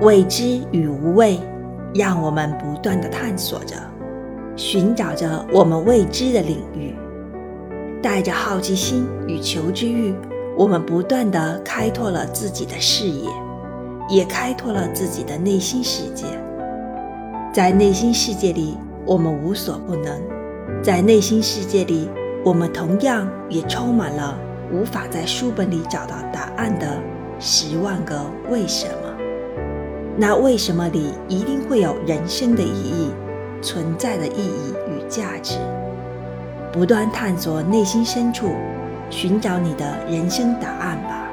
未知与无畏，让我们不断的探索着，寻找着我们未知的领域。带着好奇心与求知欲，我们不断的开拓了自己的视野，也开拓了自己的内心世界。在内心世界里，我们无所不能；在内心世界里，我们同样也充满了无法在书本里找到答案的十万个为什么。那为什么里一定会有人生的意义、存在的意义与价值？不断探索内心深处，寻找你的人生答案吧。